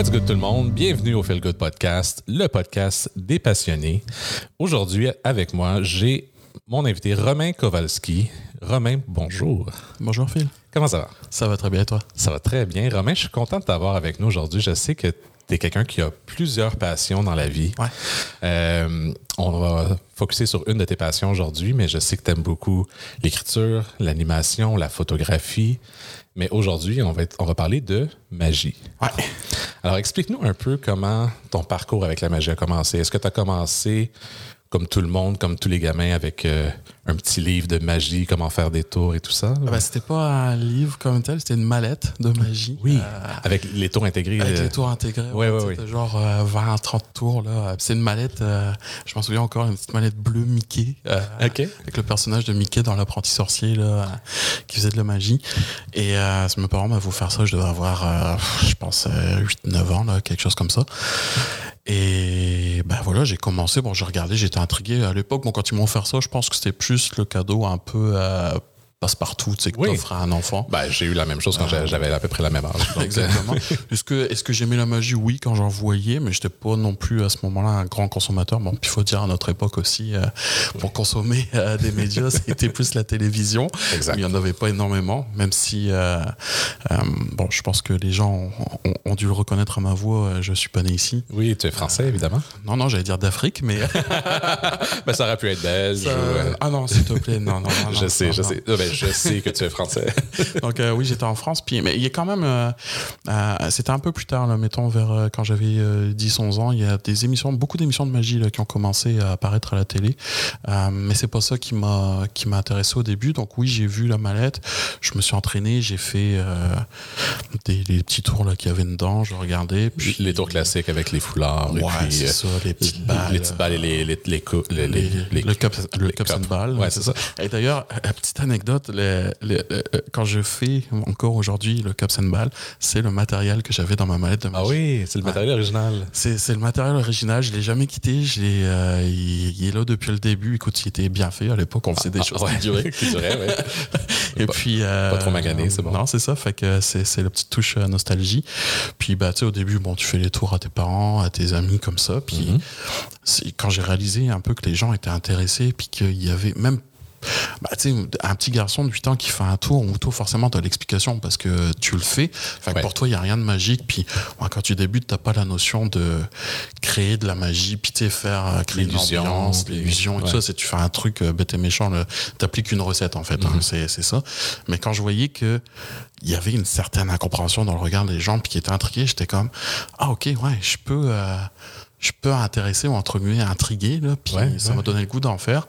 What's good tout le monde? Bienvenue au Feel Good Podcast, le podcast des passionnés. Aujourd'hui, avec moi, j'ai mon invité Romain Kowalski. Romain, bonjour. Bonjour Phil. Comment ça va? Ça va très bien toi? Ça va très bien. Romain, je suis content de t'avoir avec nous aujourd'hui. Je sais que tu es quelqu'un qui a plusieurs passions dans la vie. Ouais. Euh, on va focuser sur une de tes passions aujourd'hui, mais je sais que tu aimes beaucoup l'écriture, l'animation, la photographie. Mais aujourd'hui, on va, être- on va parler de magie. Ouais. Alors, explique-nous un peu comment ton parcours avec la magie a commencé. Est-ce que tu as commencé comme tout le monde, comme tous les gamins, avec euh, un petit livre de magie, comment faire des tours et tout ça? Ah bah, c'était pas un livre comme tel, c'était une mallette de magie. oui, Euh, avec les tours intégrés. avec euh, les tours intégrés. Ouais, ouais, c'était genre euh, 20 30 tours. là. C'est une mallette, euh, je m'en souviens encore, une petite mallette bleue Mickey. euh, OK. Avec le personnage de Mickey dans l'apprenti sorcier là, qui faisait de la magie. Et euh, mes parents m'avaient offert ça, je devais avoir, euh, je pense, 8-9 ans, là, quelque chose comme ça. Et ben voilà, j'ai commencé, bon, j'ai regardé, j'étais intrigué. À l'époque, bon, quand ils m'ont offert ça, je pense que c'était plus le cadeau un peu euh, passe-partout, tu sais, que Oui. t'offres à un enfant. Ben, j'ai eu la même chose quand j'a- j'avais à peu près la même âge. Donc, euh, Exactement. Est-ce que, est-ce que j'aimais la magie? Oui, quand j'en voyais, mais j'étais pas non plus à ce moment-là un grand consommateur. Bon, puis il faut dire à notre époque aussi, euh, pour consommer euh, des médias, c'était plus la télévision. Exact. Il y en avait pas énormément, même si, bon, je pense que les gens ont, ont- ont dû le reconnaître à ma voix. Je suis pas né ici. Oui, tu es français, évidemment. Non, non, j'allais dire d'Afrique, mais Ben, ça aurait pu être belge. Ou, ah non, s'il te plaît, non, non, non, je non, sais, non, je sais. Ah, ben, je sais que tu es français. Donc euh, oui, j'étais en France. Puis, mais il y a quand même, euh, euh, c'était un peu plus tard, là, mettons vers quand j'avais 10-11 ans, il y a des émissions, beaucoup d'émissions de magie là, qui ont commencé à apparaître à la télé. Mais c'est pas ça qui m'a qui m'a intéressé au début. Donc oui, j'ai vu la mallette, je me suis entraîné, j'ai fait des, les petits tours là qu'il y avait dedans, je regardais. Puis les tours classiques avec les foulards. et Ouais, puis, euh, ça, les petites les- balles. Les petites balles et les, les, les, les, le cups, le cups and ball. Ouais, c'est ça. Et d'ailleurs, petite anecdote, le- quand je fais encore aujourd'hui le cups and ball, c'est le matériel que j'avais dans ma mallette de Ah magie. oui, c'est le matériel original. C'est, c'est le matériel original, je l'ai jamais quitté, je l'ai, euh, il, il est là depuis le début. Écoute, il était bien fait à l'époque, on faisait des Ah, choses ouais. qui duraient. qui duraient, ouais. Et Pas- puis euh, pas trop magané, c'est bon. Non, c'est ça. Fait que c'est c'est la petite touche euh, nostalgie. Puis bah tu sais au début bon tu fais les tours à tes parents, à tes amis comme ça. Puis Mhm. quand j'ai réalisé un peu que les gens étaient intéressés, puis qu'il y avait même bah, tu sais, un petit garçon de 8 ans qui fait un tour, ou tour forcément t'as l'explication parce que tu le fais. Ouais. pour toi, il y a rien de magique. Puis ouais, quand tu débutes, t'as pas la notion de créer de la magie, puis tu faire euh, créer de l'ambiance, l'illusion et ouais. tout ça. C'est tu fais un truc euh, bête et méchant, le- t'appliques une recette en fait. hein, Mhm. c'est c'est ça. Mais quand je voyais que il y avait une certaine incompréhension dans le regard des gens, puis qui étaient intrigués, j'étais comme ah ok ouais, je peux. euh, je peux intéresser ou entre guillemets intriguer là puis Ouais, ça ouais. m'a donné le goût d'en faire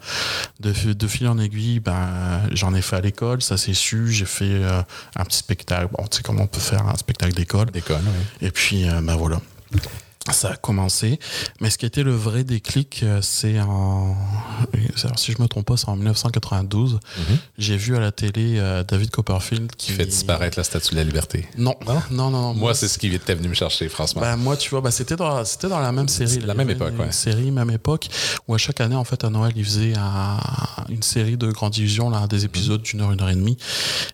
de, de fil en aiguille ben j'en ai fait à l'école ça s'est su j'ai fait euh, un petit spectacle bon tu sais comment on peut faire un spectacle d'école D'école, oui. et puis euh, ben voilà ça a commencé mais ce qui a été le vrai déclic euh, c'est en alors, si je me trompe pas c'est en 1992 Mhm. j'ai vu à la télé euh, David Copperfield qui Qui fait disparaître la statue de la liberté. non non? Non non, Moi, c'est ce qui était venu me chercher, franchement. bah, moi, tu vois, bah, c'était dans, c'était dans la même série. C'est la même époque, une ouais. série, même époque, où à chaque année, en fait, à Noël, ils faisaient un- une série de grandes divisions, là, des épisodes d'une heure, une heure et demie.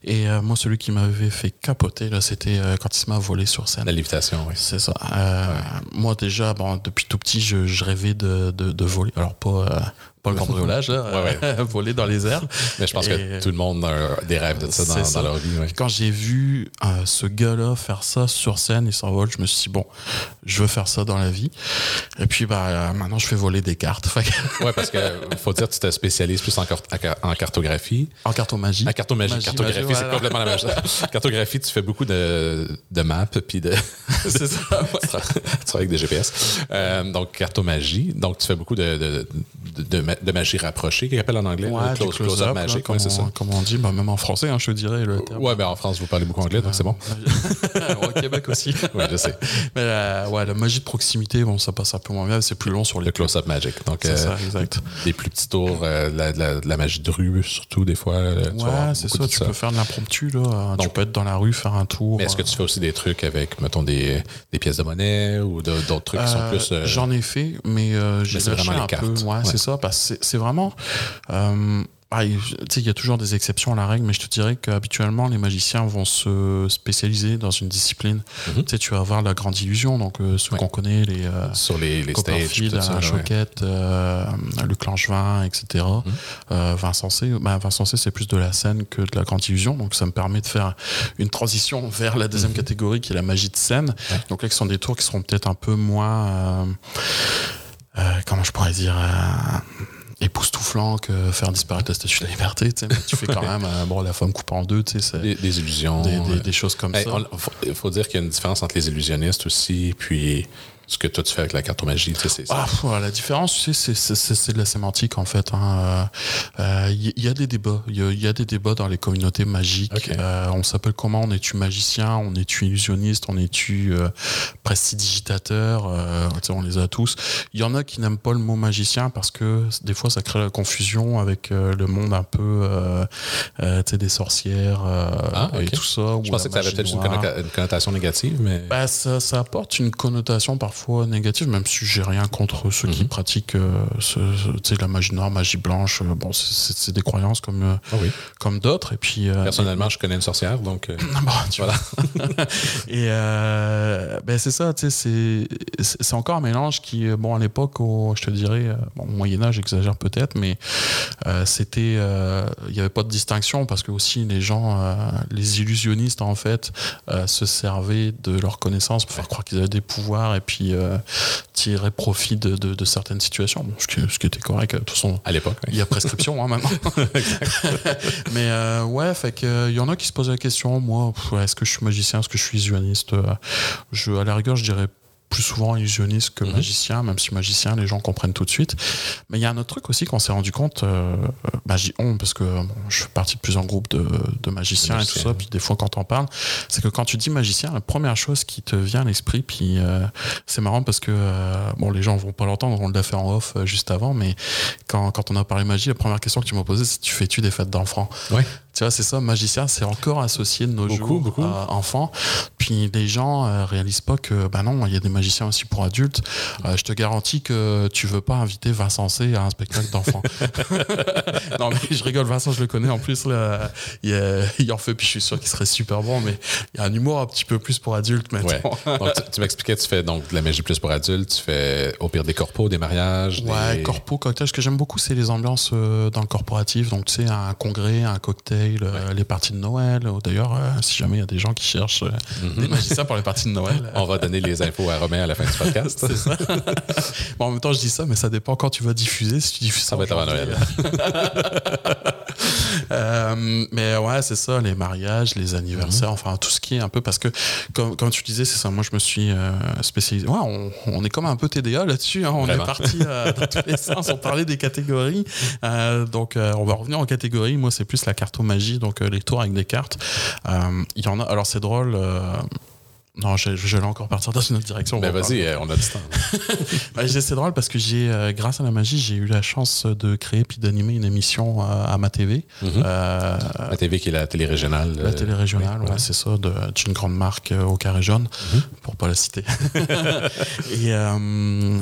Et euh, moi, celui qui m'avait fait capoter, là, c'était euh, quand il se m'a volé sur scène. la lévitation, oui. C'est ça. Euh, Moi, déjà, bon, depuis tout petit, je, rêvais de voler. Alors, pas, euh, pas le cambriolage, là, Ouais, voler dans les airs. Mais je pense Et- que tout le monde a des rêves de ça dans, leur vie. Quand j'ai vu euh, ce gars-là faire ça sur scène, il s'envole, je me suis dit, bon, je veux faire ça dans la vie. Et puis, bah, euh, maintenant, je fais voler des cartes. Ouais, parce que faut dire que tu te spécialises plus en, en cartographie. en cartomagie. La cartomagie, Magie, cartographie, c'est complètement la même chose. cartographie, tu fais beaucoup de, de maps, puis de... C'est ça, ouais. tu travailles avec des GPS. Euh, donc, cartomagie. Donc, tu fais beaucoup de, de, de, de de magie rapprochée, qu'ils appellent en anglais. Ouais, close, close-up, là, magic, comme, ouais, c'est ça. on, comme on dit, bah, même en français, hein, je dirais le terme. Ouais, ben en France, vous parlez beaucoup anglais, donc c'est bon. Au Québec aussi. Ouais, je sais. Mais la, ouais, la magie de proximité, bon, ça passe un peu moins bien, c'est plus long sur les Le close-up magic. Donc, C'est euh, ça, exact. des plus petits tours, euh, la, la- magie de rue, surtout, des fois. euh, tu Ouais, c'est ça, tu peux faire de l'impromptu, là. tu Donc- peux être dans la rue, faire un tour. Mais est-ce que tu fais aussi des trucs avec, mettons, des, des pièces de monnaie ou d'autres trucs qui sont Euh, plus. euh, J'en ai fait, mais euh, j'ai lâché un peu. Ouais, c'est ça, parce c'est- vraiment. euh, ah, il tu sais, il y a toujours des exceptions à la règle, mais je te dirais qu'habituellement, les magiciens vont se spécialiser dans une discipline. Mhm. Tu sais, tu vas avoir la grande illusion, donc euh, ceux Ouais. qu'on connaît, les euh, Sur les, les stages, ça, Alain là, ouais. Choquette, euh, Luc Langevin, etc. Mhm. Euh, Vincent C. Bah, Vincent C, c'est plus de la scène que de la grande illusion, donc ça me permet de faire une transition vers la deuxième catégorie qui est la magie de scène. Mhm. Ouais. Donc là, qui sont des tours qui seront peut-être un peu moins, euh, euh, comment je pourrais dire, euh, époustouflants que faire disparaître la statue de la liberté. tu sais. Mais tu fais quand même, euh, bon, la femme coupée en deux, tu sais, Des, des illusions. des, des- euh, des choses comme Hey, ça. on- faut- Il faut dire qu'il y a une différence entre les illusionnistes aussi, puis ce que toi tu fais avec la cartomagie. Tu sais, c'est- Ah, la différence, tu sais, c'est- c'est c'est- c'est de la sémantique en fait. hein. Euh, euh, Il y, y a des débats. Il y, a- il y a des débats dans les communautés magiques. Euh, on s'appelle comment? On est-tu magicien? On est-tu illusionniste? On est-tu euh, prestidigitateur? On les a tous. Il y en a qui n'aiment pas le mot magicien parce que des fois ça crée la confusion avec le monde un peu des sorcières Ah, et tout ça. Je pensais que ça avait magie peut-être une, connotation négative, mais. Bah, ça, ça apporte une connotation parfois négative, même si j'ai rien contre ceux qui Mhm. pratiquent euh, ce- la magie noire, magie blanche. euh, Bon, c'est- des croyances comme, euh, Ah oui. comme d'autres. Et puis, euh, Personnellement, je connais une sorcière, donc. Bon, tu Voilà. et ben c'est ça, tu sais, c'est encore un mélange qui, bon, à l'époque, je te dirais, bon, au Moyen Âge, j'exagère peut-être, mais c'était, il n'y avait pas de distinction parce que aussi les gens, les illusionnistes en fait, se servaient de leurs connaissances pour faire croire qu'ils avaient des pouvoirs et puis euh, tirer profit de, de- de certaines situations, bon, ce, qui, ce qui était correct. De toute façon, à l'époque. oui. il y a prescription hein, maintenant. Mais euh, ouais, fait que euh, il y en a qui se posent la question. Moi, est-ce que je suis magicien, est-ce que je suis illusionniste Euh, Je, à la rigueur, je dirais plus souvent illusionniste que Mhm. magicien, même si magicien, les gens comprennent tout de suite. Mais il y a un autre truc aussi qu'on s'est rendu compte, euh, bah, j'y on, parce que bon, je fais partie de plusieurs groupes de, de magiciens De et tout ça, puis des fois quand on parle, c'est que quand tu dis magicien, la première chose qui te vient à l'esprit, puis euh, c'est marrant parce que, euh, bon, les gens vont pas l'entendre, on l'a fait en off euh, juste avant, mais quand, quand on a parlé magie, la première question que tu m'as posée, c'est tu fais-tu des fêtes d'enfants? Ouais. Tu vois, c'est ça, magicien, c'est encore associé de nos Beaucoup, jours beaucoup. à enfants. Puis les gens euh, réalisent pas que, bah non, il y a des magiciens aussi pour adultes. Euh, je te garantis que tu veux pas inviter Vincent C à un spectacle d'enfants. non, mais je rigole, Vincent, je le connais en plus, là, il, euh, il en fait, puis je suis sûr qu'il serait super bon, mais il y a un humour un petit peu plus pour adultes maintenant. Ouais. Donc, tu, tu m'expliquais, tu fais donc de la magie plus pour adultes, tu fais au pire des corpos, des mariages. Ouais, des... corpo, cocktail. Ce que j'aime beaucoup, c'est les ambiances euh, dans le corporatif. Donc, tu sais, un congrès, un cocktail, euh, les parties de Noël. Ou D'ailleurs, euh, si jamais il y a des gens qui cherchent euh, Mhm. des magiciens pour les parties de Noël. euh, On va donner les infos à Romain à la fin du podcast. c'est ça. bon, en même temps, je dis ça, mais ça dépend quand tu vas diffuser. Si tu diffuses ça, Ça va être avant Noël. Euh, mais ouais, c'est ça, les mariages, les anniversaires, enfin tout ce qui est un peu parce que, comme, comme tu disais, c'est ça. Moi, je me suis euh, spécialisé. Ouais, on, on est comme un peu TDA là-dessus. hein. On Vraiment. est parti euh, dans tous les sens. On parlait des catégories. Donc, on va revenir en catégorie. Moi, c'est plus la cartomagie, donc euh, les tours avec des cartes. Euh, Il y en a. Alors, c'est drôle. Non, je, je vais encore partir dans une autre direction. Ben On va vas-y, on a du temps. bah, j'ai- c'est drôle parce que j'ai, euh, grâce à la magie, j'ai eu la chance de créer puis d'animer une émission euh, à ma TV. Mhm. Euh, La TV qui est la télé régionale. la télé régionale, ouais, c'est ça, d'une grande marque au carré jaune, Mhm. pour pas la citer. et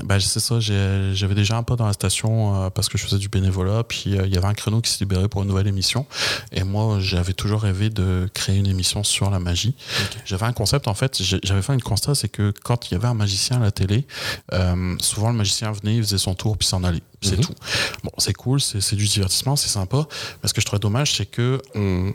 bah, c'est ça, j'avais déjà un pas dans la station parce que je faisais du bénévolat, puis il y avait un créneau qui s'est libéré pour une nouvelle émission. Et moi, j'avais toujours rêvé de créer une émission sur la magie. J'avais un concept, en fait, j'avais fait un constat, c'est que quand il y avait un magicien à la télé, euh, souvent le magicien venait, il faisait son tour, puis s'en allait. C'est Mhm. tout. Bon, c'est cool, c'est du divertissement, c'est sympa. Mais ce que je trouvais dommage, c'est que on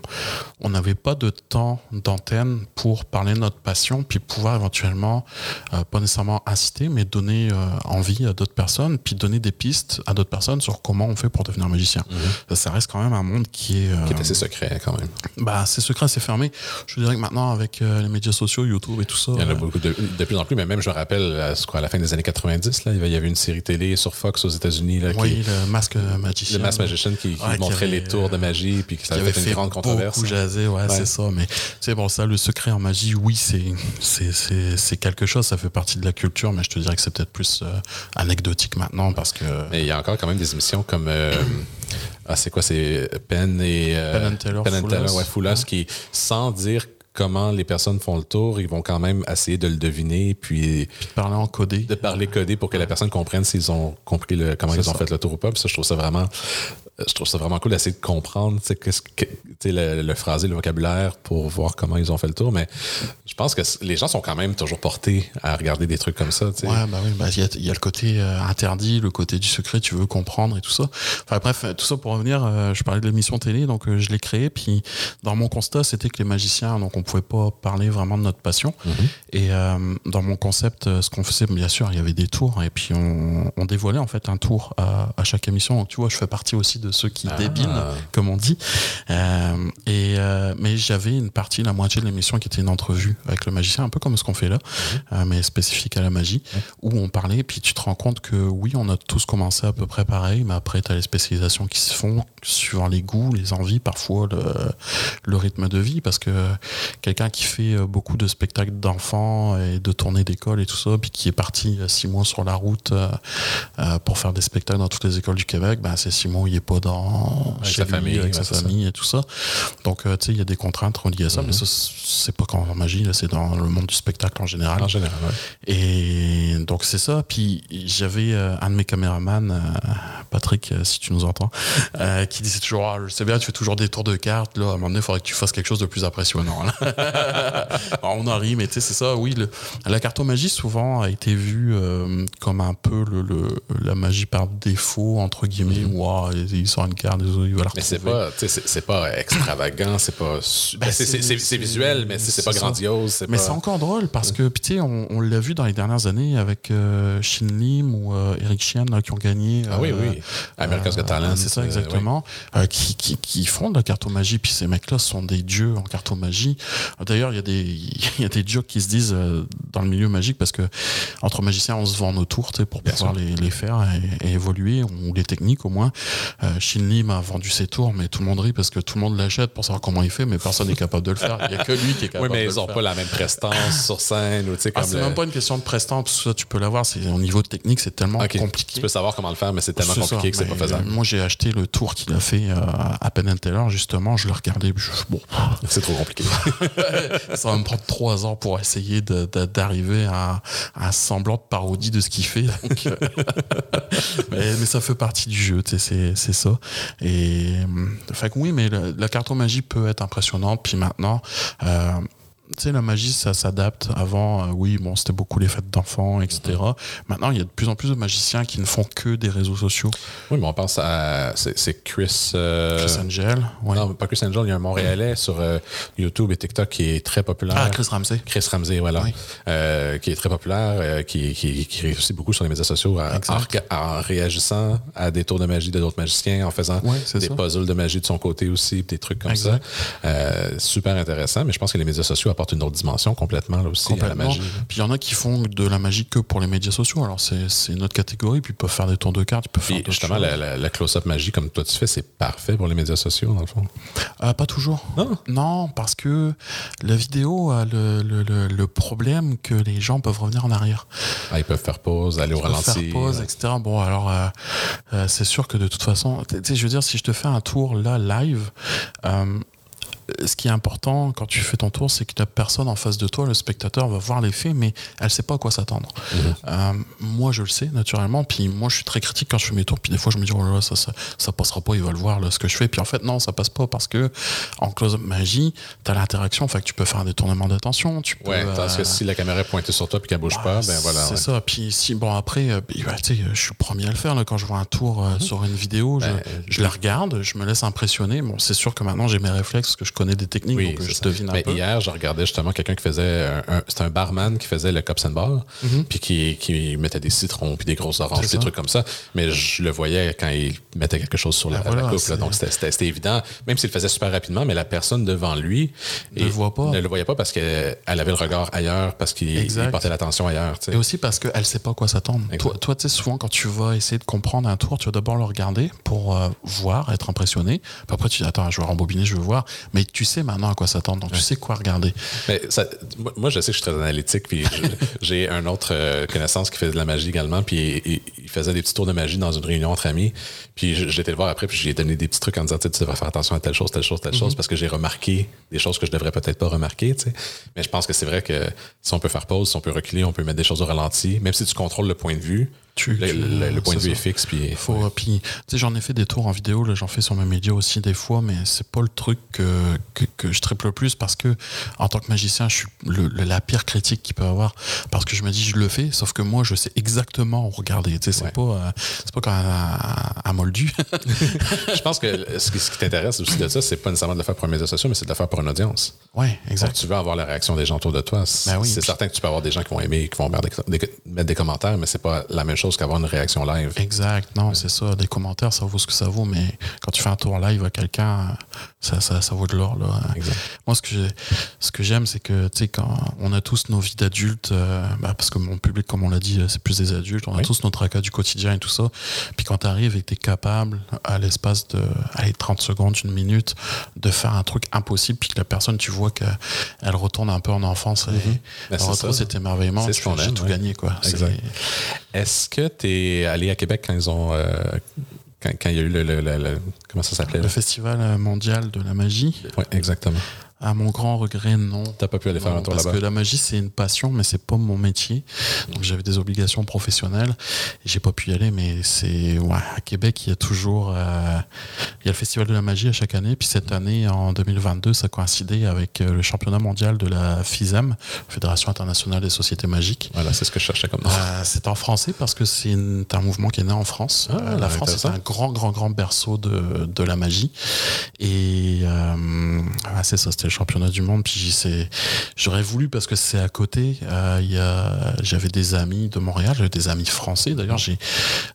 on n'avait pas de temps d'antenne pour parler de notre passion, puis pouvoir éventuellement, euh, pas nécessairement inciter, mais donner euh, envie à d'autres personnes, puis donner des pistes à d'autres personnes sur comment on fait pour devenir magicien. Mhm. Ça, ça reste quand même un monde qui est, Qui est assez secret quand même. bah, c'est secret, c'est fermé. Je dirais que maintenant, avec les médias sociaux, YouTube et tout ça, Il y en a euh, beaucoup de, de plus en plus, mais même je me rappelle, à, ce quoi, à la fin des années 90, là, il y avait- une série télé sur Fox aux États-Unis là, qui- oui, le masque magicien. le Mass Magician qui, qui Ouais, qui montrait avait, les tours de magie puis qui ça avait avait fait une grande controverse. beaucoup jaser, ouais, Ouais. c'est ça. Mais c'est bon, ça, le secret en magie, oui, c'est quelque chose. Ça fait partie de la culture, mais je te dirais que c'est peut-être plus euh, anecdotique maintenant parce que Mais il y a encore quand même des émissions comme. euh, ah, c'est quoi C'est Penn et. euh, Penn and Teller, Penn and ouais, Foulas, qui, sans dire comment les personnes font le tour, ils vont quand même essayer de le deviner, puis parler en codé. de parler codé pour que la personne comprenne s'ils ont compris le, comment ils ont ça. fait le tour ou pas. Puis ça, je trouve ça vraiment je trouve ça vraiment cool d'essayer de comprendre qu'est-ce que, le, le phrasé, le vocabulaire pour voir comment ils ont fait le tour. Mais je pense que les gens sont quand même toujours portés à regarder des trucs comme ça. Ouais, bah oui, bah, il y, y, a le côté euh, interdit, le côté du secret, tu veux comprendre et tout ça. Enfin bref, tout ça pour revenir, euh, je parlais de l'émission télé, donc euh, je l'ai créé. Puis dans mon constat, c'était que les magiciens, donc on pouvait pas parler vraiment de notre passion. Mhm. Et dans mon concept, ce qu'on faisait, bien sûr, il y avait des tours et puis on, on dévoilait en fait un tour à, à, chaque émission. Donc tu vois, je fais partie aussi de ceux qui ah. débinent, comme on dit. et mais j'avais une partie, la moitié de l'émission qui était une entrevue avec le magicien, un peu comme ce qu'on fait là, mhm. mais spécifique à la magie, où on parlait. Puis tu te rends compte que oui, on a tous commencé à peu près pareil, mais après, tu as les spécialisations qui se font suivant les goûts, les envies, parfois le, le rythme de vie, parce que quelqu'un qui fait beaucoup de spectacles d'enfants et de tournées d'école et tout ça, puis qui est parti six mois sur la route euh, pour faire des spectacles dans toutes les écoles du Québec, ben c'est six mois il n'est pas dans avec sa famille, avec sa famille et tout ça. Donc, euh, tu sais, il y a des contraintes reliées à ça, mais ça, c'est pas qu'en magie, c'est dans le monde du spectacle en général. En général, Et donc, c'est ça. Puis, j'avais euh, un de mes caméramans, euh, Patrick, si tu nous entends, qui disait toujours ah, Je sais bien, tu fais toujours des tours de cartes. Là, à un moment donné, il faudrait que tu fasses quelque chose de plus impressionnant. on en rit, mais tu sais, c'est ça. Oui, le, la cartomagie, souvent, a été vue comme un peu le, la magie par défaut, entre guillemets. Mm sort une carte, il va la Mais c'est pas, c'est pas extravagant, c'est pas. Ben, c'est visuel, mais c'est pas grandiose. Mais c'est encore drôle parce que, tu sais, on, on l'a vu dans les dernières années avec euh, Shin Lim ou euh, Eric Chien qui ont gagné. ah oui, oui. Euh, America's Got Talent. C'est ça, exactement. qui, qui, qui, font de la cartomagie. Puis ces mecs-là sont des dieux en cartomagie. D'ailleurs, il y, a des, y a des jokes qui se disent dans le milieu magique parce que entre magiciens, on se vend nos tours pour pouvoir les, les, faire et, évoluer, ou les techniques au moins. Lim a vendu ses tours, mais tout le monde rit parce que tout le monde l'achète pour savoir comment il fait, mais personne n'est capable de le faire. Il n'y a que lui qui est capable oui, mais ils n'ont pas la même prestance sur scène. Ou, ah, c'est même pas une question de prestance, parce que ça, tu peux l'avoir. Au niveau technique, c'est tellement compliqué. Tu peux savoir comment le faire, mais c'est tellement compliqué que c'est pas faisable. Moi, j'ai acheté le tour qu'il a fait euh, à Penn Teller, justement. Je l'ai regardé. bon. C'est trop compliqué. ça va me prendre trois ans pour essayer d'arriver à, un semblant de parodie de ce qu'il fait. Euh, mais, ça fait partie du jeu, c'est ça. Et, fait oui, mais la, la cartomagie peut être impressionnante. Puis maintenant, euh, tu sais, la magie, ça s'adapte. Avant, euh, oui, bon, c'était beaucoup les fêtes d'enfants, etc. Maintenant, il y a de plus en plus de magiciens qui ne font que des réseaux sociaux. Oui, mais on pense à. C'est Chris. Euh, Chris Angel. Non, pas Chris Angel, il y a un Montréalais sur euh, YouTube et TikTok qui est très populaire. Ah, Chris Ramsey. Chris Ramsey, voilà. qui est très populaire, qui, qui, qui, réussit beaucoup sur les médias sociaux en, réagissant à des tours de magie de d'autres magiciens, en faisant des puzzles de magie de son côté aussi, des trucs comme ça. super intéressant, mais je pense que les médias sociaux apporte une autre dimension complètement là aussi à la magie. Puis il y en a qui font de la magie que pour les médias sociaux. Alors c'est une autre catégorie. Puis ils peuvent faire des tours de cartes. Ils peuvent faire justement la, la, close-up magie comme toi tu fais, c'est parfait pour les médias sociaux dans le fond. Euh, pas toujours. Non? Non, parce que la vidéo a le, le, le, problème que les gens peuvent revenir en arrière. Ah, ils peuvent faire pause, aller au ralenti. Faire pause, etc. Bon alors euh, euh, c'est sûr que de toute façon, tu sais, je veux dire, si je te fais un tour là live ce qui est important quand tu fais ton tour, c'est que la personne en face de toi, le spectateur, va voir l'effet, mais elle sait pas à quoi s'attendre. Mhm. Euh, moi, je le sais naturellement. Puis moi, je suis très critique quand je fais mes tours. Puis des fois, je me dis, oh là là, ça, ça, ça passera pas, il va le voir, là, ce que je fais. Puis en fait, non, ça passe pas parce que en close-up magie, tu as l'interaction. Fait que tu peux faire des tournements d'attention. Tu peux, ouais, parce que si la caméra est pointée sur toi puis qu'elle bouge pas, ben voilà. C'est ça. Puis si, bon, après, euh, ben, tu sais, je suis le premier à le faire. Là, quand je vois un tour euh, mhm. sur une vidéo, je, ben, je, la regarde, je me laisse impressionner. Bon, c'est sûr que maintenant, j'ai mes réflexes, que je connais des techniques je devine un peu. Hier, je regardais justement quelqu'un qui faisait. C'était un barman qui faisait le cups and bar, mhm. puis qui, qui, mettait des citrons, puis des grosses oranges, des trucs comme ça. Mais je le voyais quand il mettait quelque chose sur la, ben coupe. donc c'était évident, même s'il le faisait super rapidement, mais la personne devant lui ne, voit pas. ne le voyait pas parce qu'elle avait le regard ailleurs, parce qu'il portait l'attention ailleurs. Et aussi parce qu'elle ne sait pas à quoi s'attendre. Toi, toi tu sais, souvent, quand tu vas essayer de comprendre un tour, tu vas d'abord le regarder pour euh, voir, être impressionné. Puis après, tu dis, attends, je vais rembobiner, je veux voir. Mais tu sais maintenant à quoi s'attendre. Donc, tu sais quoi regarder. Mais ça, moi, je sais que je suis très analytique, puis j'ai un autre euh, connaissance qui fait de la magie également, puis il, faisait des petits tours de magie dans une réunion entre amis. Puis j'étais le voir après, puis j'ai donné des petits trucs en disant, tu devrais faire attention à telle chose, telle chose, telle chose, mhm. parce que j'ai remarqué des choses que je devrais peut-être pas remarquer, tu sais. Mais je pense que c'est vrai que si on peut faire pause, si on peut reculer, on peut mettre des choses au ralenti, même si tu contrôles le point de vue, le, point de vue est fixe. Puis, Faut, puis j'en ai fait des tours en vidéo, j'en fais sur mes médias aussi des fois, mais c'est pas le truc que, que, je triple le plus parce que, en tant que magicien, je suis la pire critique qu'il peut avoir parce que je me dis, je le fais, sauf que moi, je sais exactement où regarder. C'est pas, euh, pas un, moldu. je pense que ce qui, t'intéresse aussi de ça, c'est pas nécessairement de le faire pour un média social, mais c'est de le faire pour une audience. Ouais, exact. tu veux avoir la réaction des gens autour de toi. Ben c'est certain que tu peux avoir des gens qui vont aimer, qui vont mettre des, commentaires, mais c'est pas la même chose qu'avoir une réaction live. Exact. Non, c'est ça. Des commentaires, ça vaut ce que ça vaut, mais quand tu fais un tour live à quelqu'un, ça, ça, ça, vaut de l'or. Moi, ce que, ce que j'aime, c'est que, tu sais, quand on a tous nos vies d'adultes, euh, bah, parce que mon public, comme on l'a dit, c'est plus des adultes, on a tous notre tracas du quotidien et tout ça. Puis quand tu arrives et que tu es capable, à l'espace de allez, 30 secondes, une minute, de faire un truc impossible, puis que la personne, tu vois qu'elle retourne un peu en enfance et mm -hmm. cet émerveillement, tu j'ai tout gagné. Quoi. Est-ce que tu es allé à Québec quand ils ont. Euh, quand, il y a eu le, comment ça s'appelait? Le Festival mondial de la magie. Oui, exactement. À mon grand regret, non. T'as pas pu aller faire un tour là-bas Parce que la magie, c'est une passion, mais c'est pas mon métier. Donc j'avais des obligations professionnelles j'ai pas pu y aller. Mais c'est ouais, à Québec, il y a toujours euh, il y a le festival de la magie à chaque année. Puis cette année, en 2022, ça coïncidait avec euh, le championnat mondial de la FISAM, Fédération internationale des sociétés magiques. Voilà, c'est ce que je cherchais comme nom. Euh, c'est en français parce que c'est un mouvement qui est né en France. Ah, la France est un grand, grand, grand berceau de, de la magie. Et c'est ça, c'était championnat du monde. Puis j'aurais voulu parce que c'est à côté. Euh, il j'avais des amis de Montréal, j'avais des amis français. D'ailleurs, j'ai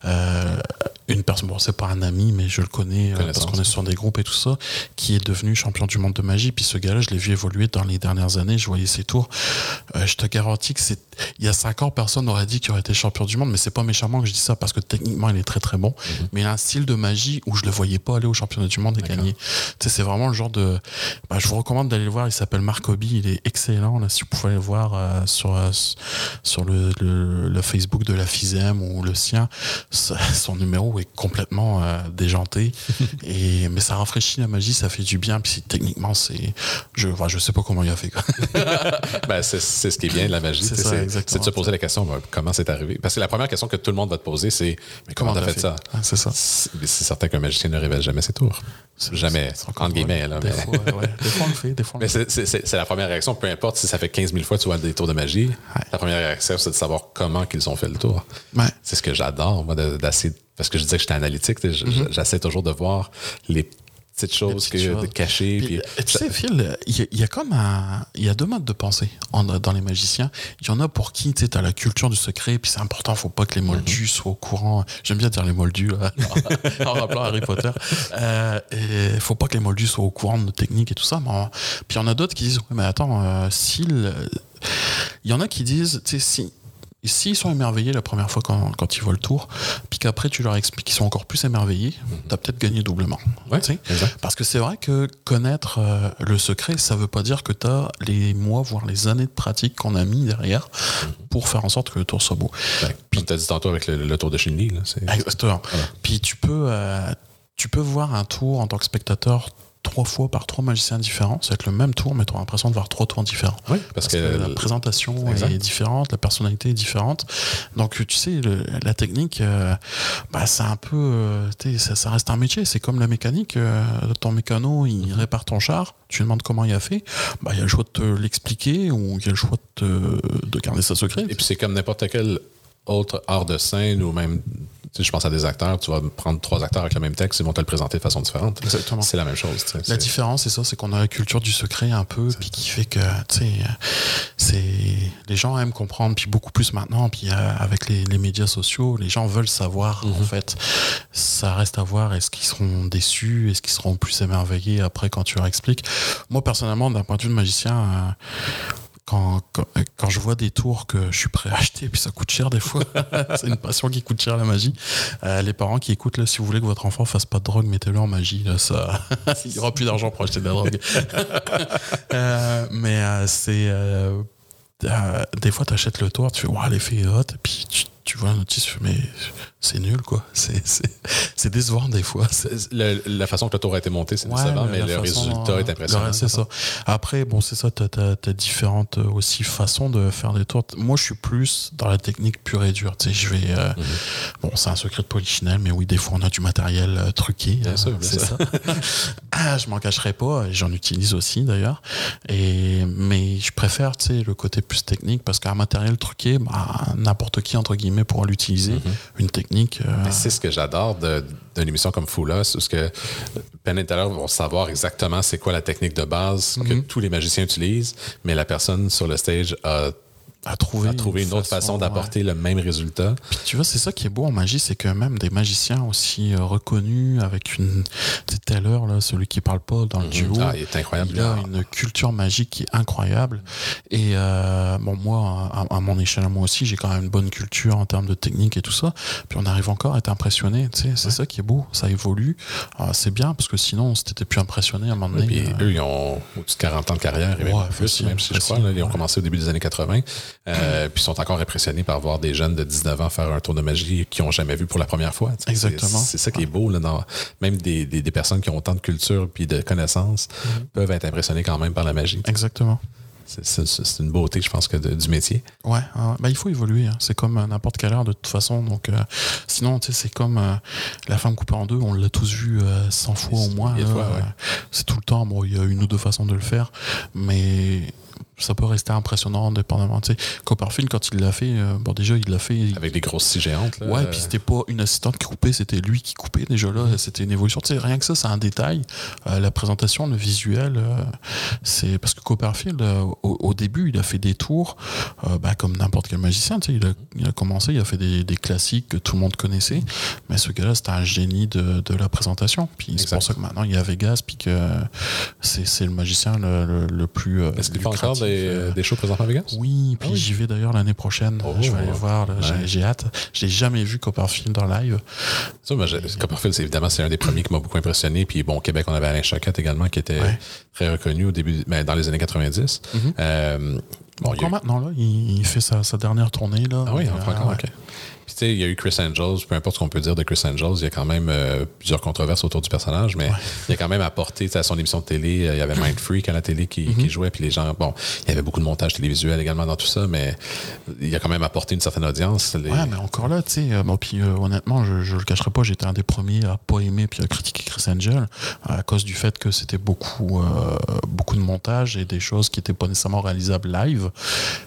euh, une personne, bon, c'est pas un ami, mais je le connais euh, parce qu'on est sur des groupes et tout ça, qui est devenu champion du monde de magie. Puis ce gars-là, je l'ai vu évoluer dans les dernières années. Je voyais ses tours. je te garantis que c'est. Il y a cinq ans, personne n'aurait dit qu'il aurait été champion du monde, mais c'est pas méchamment que je dis ça parce que techniquement, il est très très bon. Mhm. Mais il a un style de magie où je le voyais pas aller au championnat du monde et gagner. Tu sais, c'est vraiment le genre de. Bah, je vous recommande d'aller le voir. Il s'appelle Marc Hobby. Il est excellent. Là, si vous pouvez le voir euh, sur, euh, sur le, le, Facebook de la FISEM ou le sien, son numéro est complètement euh, déjanté. et, mais ça rafraîchit la magie, ça fait du bien. Puis techniquement, c'est. Je, enfin, je sais pas comment il a fait. ben, c'est ce qui est bien de la magie. C'est de se poser la question ben, comment c'est arrivé? Parce que la première question que tout le monde va te poser, c'est mais comment tu as fait, ça? Ah, C'est ça. C'est certain qu'un magicien ne révèle jamais ses tours. Jamais, entre guillemets. Là, des, fois, des fois, on le fait. Des fois, mais c'est la première réaction, peu importe si ça fait 15 000 fois que tu vois des tours de magie. La première réaction, c'est de savoir comment qu'ils ont fait le tour. C'est ce que j'adore, moi, d'essayer. Parce que je disais que j'étais analytique, mm-hmm. j'essaie toujours de voir les cette chose que cachée. Puis, tu sais, Phil, il y, a comme un. Il y a deux modes de pensée dans les magiciens. Il y en a pour qui tu as la culture du secret, puis c'est important, faut pas que les moldus mhm. soient au courant. J'aime bien dire les moldus, en rappelant Harry Potter. Euh, et faut pas que les moldus soient au courant de nos techniques et tout ça. Mais, puis il y en a d'autres qui disent mais attends, euh, s'il. Il y en a qui disent, tu sais, si s'ils sont émerveillés la première fois quand, quand ils voient le tour, puis qu'après tu leur expliques qu'ils sont encore plus émerveillés, tu as peut-être gagné doublement. Parce que c'est vrai que connaître euh, le secret, ça veut pas dire que tu as les mois, voire les années de pratique qu'on a mis derrière pour faire en sorte que le tour soit beau. Puis tu as dit tantôt avec le, tour de Shindy. Exactement. Puis tu peux, euh, tu peux voir un tour en tant que spectateur trois fois par trois magiciens différents. Ça va être le même tour, mais tu auras l'impression de voir trois tours différents. Oui, parce, que, la présentation est différente, la personnalité est différente. Donc, tu sais, la technique, euh, bah, c'est un peu. Euh, ça, ça, reste un métier. C'est comme la mécanique. Euh, ton mécano, il mhm. répare ton char. Tu lui demandes comment il a fait. Bah, il y a le choix de te l'expliquer ou il y a le choix de, de garder sa secret. Et puis, c'est comme n'importe quel autre art de scène ou même je pense à des acteurs, tu vas prendre trois acteurs avec le même texte, ils vont te le présenter de façon différente. Exactement. C'est la même chose. La différence, c'est ça, c'est qu'on a la culture du secret un peu, puis qui fait que, tu sais, c'est les gens aiment comprendre, puis beaucoup plus maintenant, puis euh, avec les, médias sociaux, les gens veulent savoir, en mhm. fait. Ça reste à voir, est-ce qu'ils seront déçus, est-ce qu'ils seront plus émerveillés après quand tu leur expliques. Moi, personnellement, d'un point de vue de magicien, euh, quand, quand, je vois des tours que je suis prêt à acheter, puis ça coûte cher des fois, c'est une passion qui coûte cher la magie. Euh, les parents qui écoutent, là, si vous voulez que votre enfant fasse pas de drogue, mettez-le en magie. Là, ça, il y aura plus d'argent pour acheter de la drogue. euh, mais euh, c'est euh, des fois, tu achètes le tour, tu fais, waouh, l'effet est hot, puis tu tu vois la notice, mais c'est nul, quoi. C'est décevant des fois. la façon que le tour a été monté, c'est décevant, mais le résultat est impressionnant. C'est ça. Après, bon, c'est ça, tu as, différentes euh, aussi façons de faire des tours. Moi, je suis plus dans la technique pure et dure. Tu sais, je vais. Euh, mhm. Bon, c'est un secret de polichinelle, mais oui, des fois, on a du matériel euh, truqué. c'est ça. ah, je m'en cacherai pas, j'en utilise aussi d'ailleurs. Et mais je préfère, tu sais, le côté plus technique parce qu'un matériel truqué, bah, n'importe qui entre guillemets pourra l'utiliser. Mhm. Une technique. C'est ce que j'adore d'une émission comme Foula, c'est ce que Penn et Teller vont savoir exactement c'est quoi la technique de base que mhm. tous les magiciens utilisent, mais la personne sur le stage a à trouver, trouver une, autre façon, d'apporter le même résultat. Puis tu vois, c'est ça qui est beau en magie, c'est que même des magiciens aussi euh, reconnus avec une. C'était l'heure, là, celui qui parle pas dans le mhm. duo. Ah, il est incroyable. Il a une culture magique qui est incroyable. Et euh, bon, moi, à, mon échelle, moi aussi, j'ai quand même une bonne culture en termes de technique et tout ça. Puis on arrive encore à être impressionné. Tu sais, c'est ça qui est beau. Ça évolue. Ah, c'est bien parce que sinon, on s'était plus impressionné à un moment donné. Et puis euh. eux, ils ont au-dessus de 40 ans de carrière. Et même plus, même si je crois. ils ont commencé au début des années 80. Euh, puis ils sont encore impressionnés par voir des jeunes de 19 ans faire un tour de magie qu'ils n'ont jamais vu pour la première fois. Exactement. C'est ça qui est beau. Là, dans, même des, des, personnes qui ont autant de culture puis de connaissances mhm. peuvent être impressionnés quand même par la magie. Exactement. C'est une beauté, je pense, que du métier. Ouais, ben, il faut évoluer. Hein. C'est comme n'importe quelle heure de toute façon. Donc, euh, sinon, c'est comme euh, la femme coupée en deux. On l'a tous vu 100 fois au moins. C'est tout le temps. Bon, il y a une ou deux façons de le faire, mais ça peut rester impressionnant indépendamment. Tu sais, Copperfield, quand il l'a fait, euh, bon, déjà, il l'a fait. Avec des grosses scies géantes. Là. Ouais, et puis c'était pas une assistante qui coupait, c'était lui qui coupait. Déjà là, c'était une évolution. Tu sais, rien que ça, c'est un détail. Euh, la présentation, le visuel, euh, c'est parce que Copperfield, au, début, il a fait des tours, bah, comme n'importe quel magicien. Tu sais, il a, il a, commencé, il a fait des, des, classiques que tout le monde connaissait. Mais ce gars-là, c'était un génie de, de, la présentation. Puis c'est pour ça que maintenant, il y a Vegas, puis que c'est le magicien le, le, plus. Est-ce qu'il euh, des, shows présents à Vegas? Oui, puis ah j'y vais d'ailleurs l'année prochaine. Oh, je vais aller voir, j'ai hâte. Je n'ai jamais vu Copperfield en live. Ça, Copperfield, évidemment, c'est un des premiers qui m'a beaucoup impressionné. Puis bon, au Québec, on avait Alain Choquette également, qui était très reconnu au début, ben, dans les années 90. Mm-hmm. Euh, encore maintenant, là, il, fait sa, dernière tournée. Là. Ah oui, encore, ok il y a eu Chris Angels, peu importe ce qu'on peut dire de Chris Angels, il y a quand même euh, plusieurs controverses autour du personnage, mais il a quand même apporté à son émission de télé, euh, il y avait Mind Freak à la télé qui, mm-hmm. jouait, puis les gens, bon, il y avait beaucoup de montage télévisuel également dans tout ça, mais il a quand même apporté une certaine audience. Ouais, mais encore là, tu sais, euh, bon, puis honnêtement, je, je le cacherai pas, j'étais un des premiers à pas aimer puis à critiquer Chris Angel à cause du fait que c'était beaucoup, beaucoup de montage et des choses qui étaient pas nécessairement réalisables live,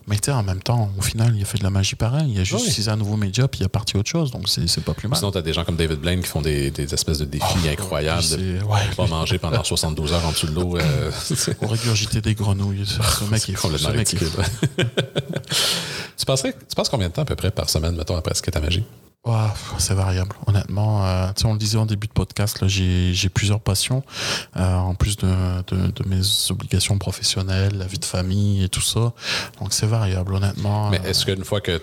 mais tu sais, en même temps, au final, il a fait de la magie pareil, il a juste utilisé un nouveau média puis il a parti autre chose, donc c'est pas plus mal. Sinon, tu as des gens comme David Blaine qui font des, des espèces de défis oh, incroyables de pas manger pendant 72 heures en dessous de l'eau. Euh, Ou régurgiter des grenouilles. Ce mec est complètement ridicule. tu, penserais, tu passes combien de temps à peu près par semaine, mettons, après ce qu'est ta magie? C'est variable, honnêtement. Euh, on le disait en début de podcast, j'ai plusieurs passions, euh, en plus de, de, mes obligations professionnelles, la vie de famille et tout ça. Donc c'est variable, honnêtement. Mais est-ce qu'une fois que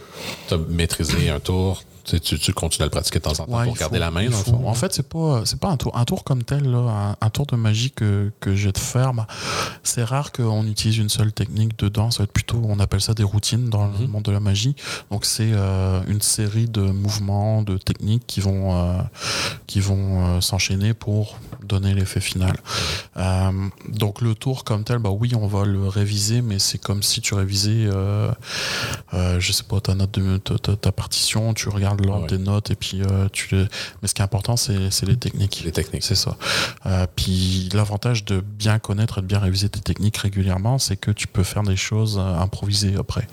tu as maîtrisé un tour, tu, tu, continues à le pratiquer de temps en temps pour garder la main, En fait, c'est pas, c'est pas un tour, un tour comme tel, là, un, tour de magie que, que j'ai de faire. Bah, c'est rare qu'on utilise une seule technique dedans. Ça va être plutôt, on appelle ça des routines dans le mhm. monde de la magie. Donc, c'est euh, une série de mouvements, de techniques qui vont, euh, qui vont euh, s'enchaîner pour donner l'effet final. donc, le tour comme tel, bah oui, on va le réviser, mais c'est comme si tu révisais, je sais pas, ta note de ta, ta partition, tu regardes l'ordre des notes et puis euh, tu mais ce qui est important c'est les techniques. Les techniques. C'est ça. Euh, puis l'avantage de bien connaître et de bien réviser tes techniques régulièrement c'est que tu peux faire des choses euh, improvisées après.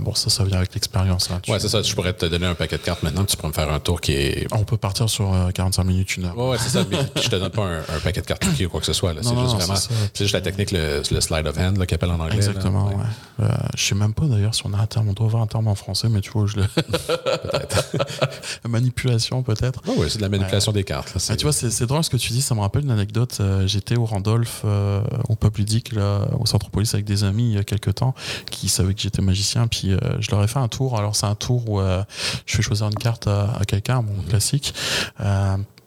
Bon ça ça vient avec l'expérience hein. ouais c'est ça. Je pourrais te donner un paquet de cartes maintenant tu pourrais me faire un tour qui est on peut partir sur 45 minutes une heure. Ouais, c'est ça mais je te donne pas un, paquet de cartes ou quoi que ce soit c'est juste vraiment c'est juste la technique le, slide of hand qui appelle en anglais exactement ouais. je sais même pas d'ailleurs si on a un terme on doit avoir un terme en français mais tu vois je le peut-être manipulation peut-être. Oh oui, c'est de la manipulation des cartes. Ah, tu vois, c'est drôle ce que tu dis, ça me rappelle une anecdote. Euh, j'étais au Randolph, euh, au Peuple Ludique, là, au Centre Police, avec des amis il y a quelques temps qui savaient que j'étais magicien. Puis euh, je leur ai fait un tour. Alors, c'est un tour où je fais choisir une carte à, quelqu'un, mon classique.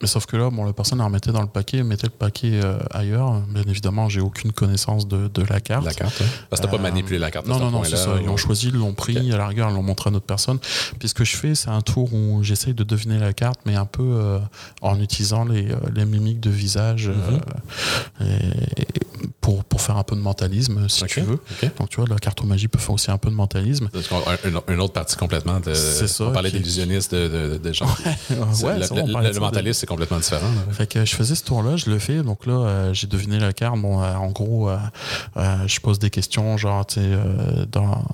Mais sauf que là, bon, la personne la remettait dans le paquet, mettait le paquet euh, ailleurs. Bien évidemment, j'ai aucune connaissance de, de, la carte. La carte, Parce que t'as pas manipulé la carte. Non, non, non, c'est ça. Ils l'ont choisi, ils l'ont pris, à la rigueur, ils l'ont montré à notre personne. Puis ce que je fais, c'est un tour où j'essaye de deviner la carte, mais un peu en utilisant les, les, mimiques de visage. Mhm. et, pour, pour faire un peu de mentalisme, si tu veux. Donc, tu vois, la cartomagie peut faire aussi un peu de mentalisme. Une, autre partie complètement de. C'est ça. On parlait d'illusionnistes de, de, gens. Ouais, le, mentalisme, c'est complètement différent. Fait que je faisais ce tour-là, je le fais. Donc là, euh, j'ai deviné la carte. Bon, euh, en gros, euh, je pose des questions, genre, tu sais, dans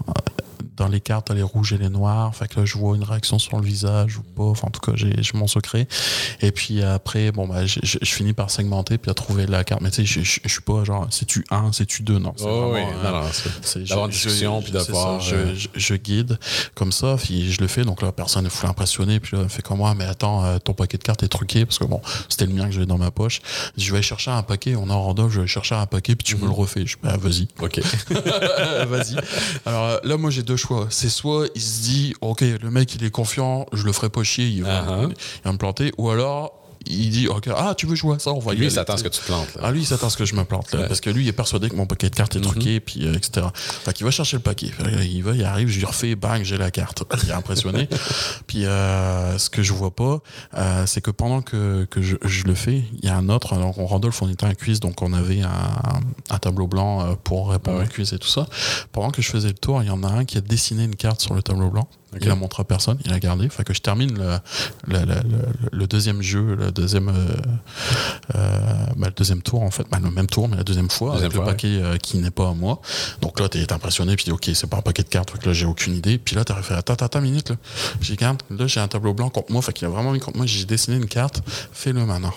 dans les cartes, les rouges et les noirs. Fait que là, je vois une réaction sur le visage ou pas. Enfin, en tout cas, j'ai mon secret. Et puis après, bon, bah, je, finis par segmenter puis à trouver la carte. Mais tu sais, je, je, suis pas genre, c'est-tu un, c'est-tu deux, non. Oh, oui, non, c'est d'avoir une discussion puis d'avoir. Euh, je, guide comme ça, puis je le fais. Donc là, personne est fou impressionné. Puis là, elle fait comme moi, mais attends, euh, ton paquet de cartes est truqué parce que bon, c'était le mien que j'avais dans ma poche. Je vais chercher un paquet, on est en random, je vais chercher un paquet, puis tu me le mhm. refais. Je dis, bah, vas-y. Ok. vas-y. Alors euh, là, moi, j'ai deux choix c'est soit il se dit, ok, le mec il est confiant, je le ferai pas chier, il va, uh-huh. il va me planter, ou alors il dit ok ah tu veux jouer à ça on va lui il s'attend à ce que tu te plantes ah lui il s'attend à ce que je me plante parce que lui il est persuadé que mon paquet de cartes est truqué mm-hmm. puis euh, etc fait qu'il va chercher le paquet. Il va il arrive je lui refais bang j'ai la carte. Il est impressionné. Puis euh, ce que je vois pas euh, c'est que pendant que, que je, je, le fais il y a un autre. Alors Randolph on était un quiz donc on avait un, un tableau blanc pour répondre au quiz et tout ça. Pendant que je faisais le tour il y en a un qui a dessiné une carte sur le tableau blanc il a montré à personne, il a gardé. Fait que je termine le, le, le, deuxième jeu, le deuxième, euh, euh, bah, le deuxième tour en fait, bah, le même tour mais la deuxième fois avec le paquet euh, qui n'est pas à moi. Donc là t'es impressionné puis ok c'est pas un paquet de cartes, que là j'ai aucune idée. Puis là t'as fait attends attends minute là, j'ai là j'ai un tableau blanc contre moi, fait qu'il a vraiment mis contre moi, j'ai dessiné une carte, fais-le maintenant.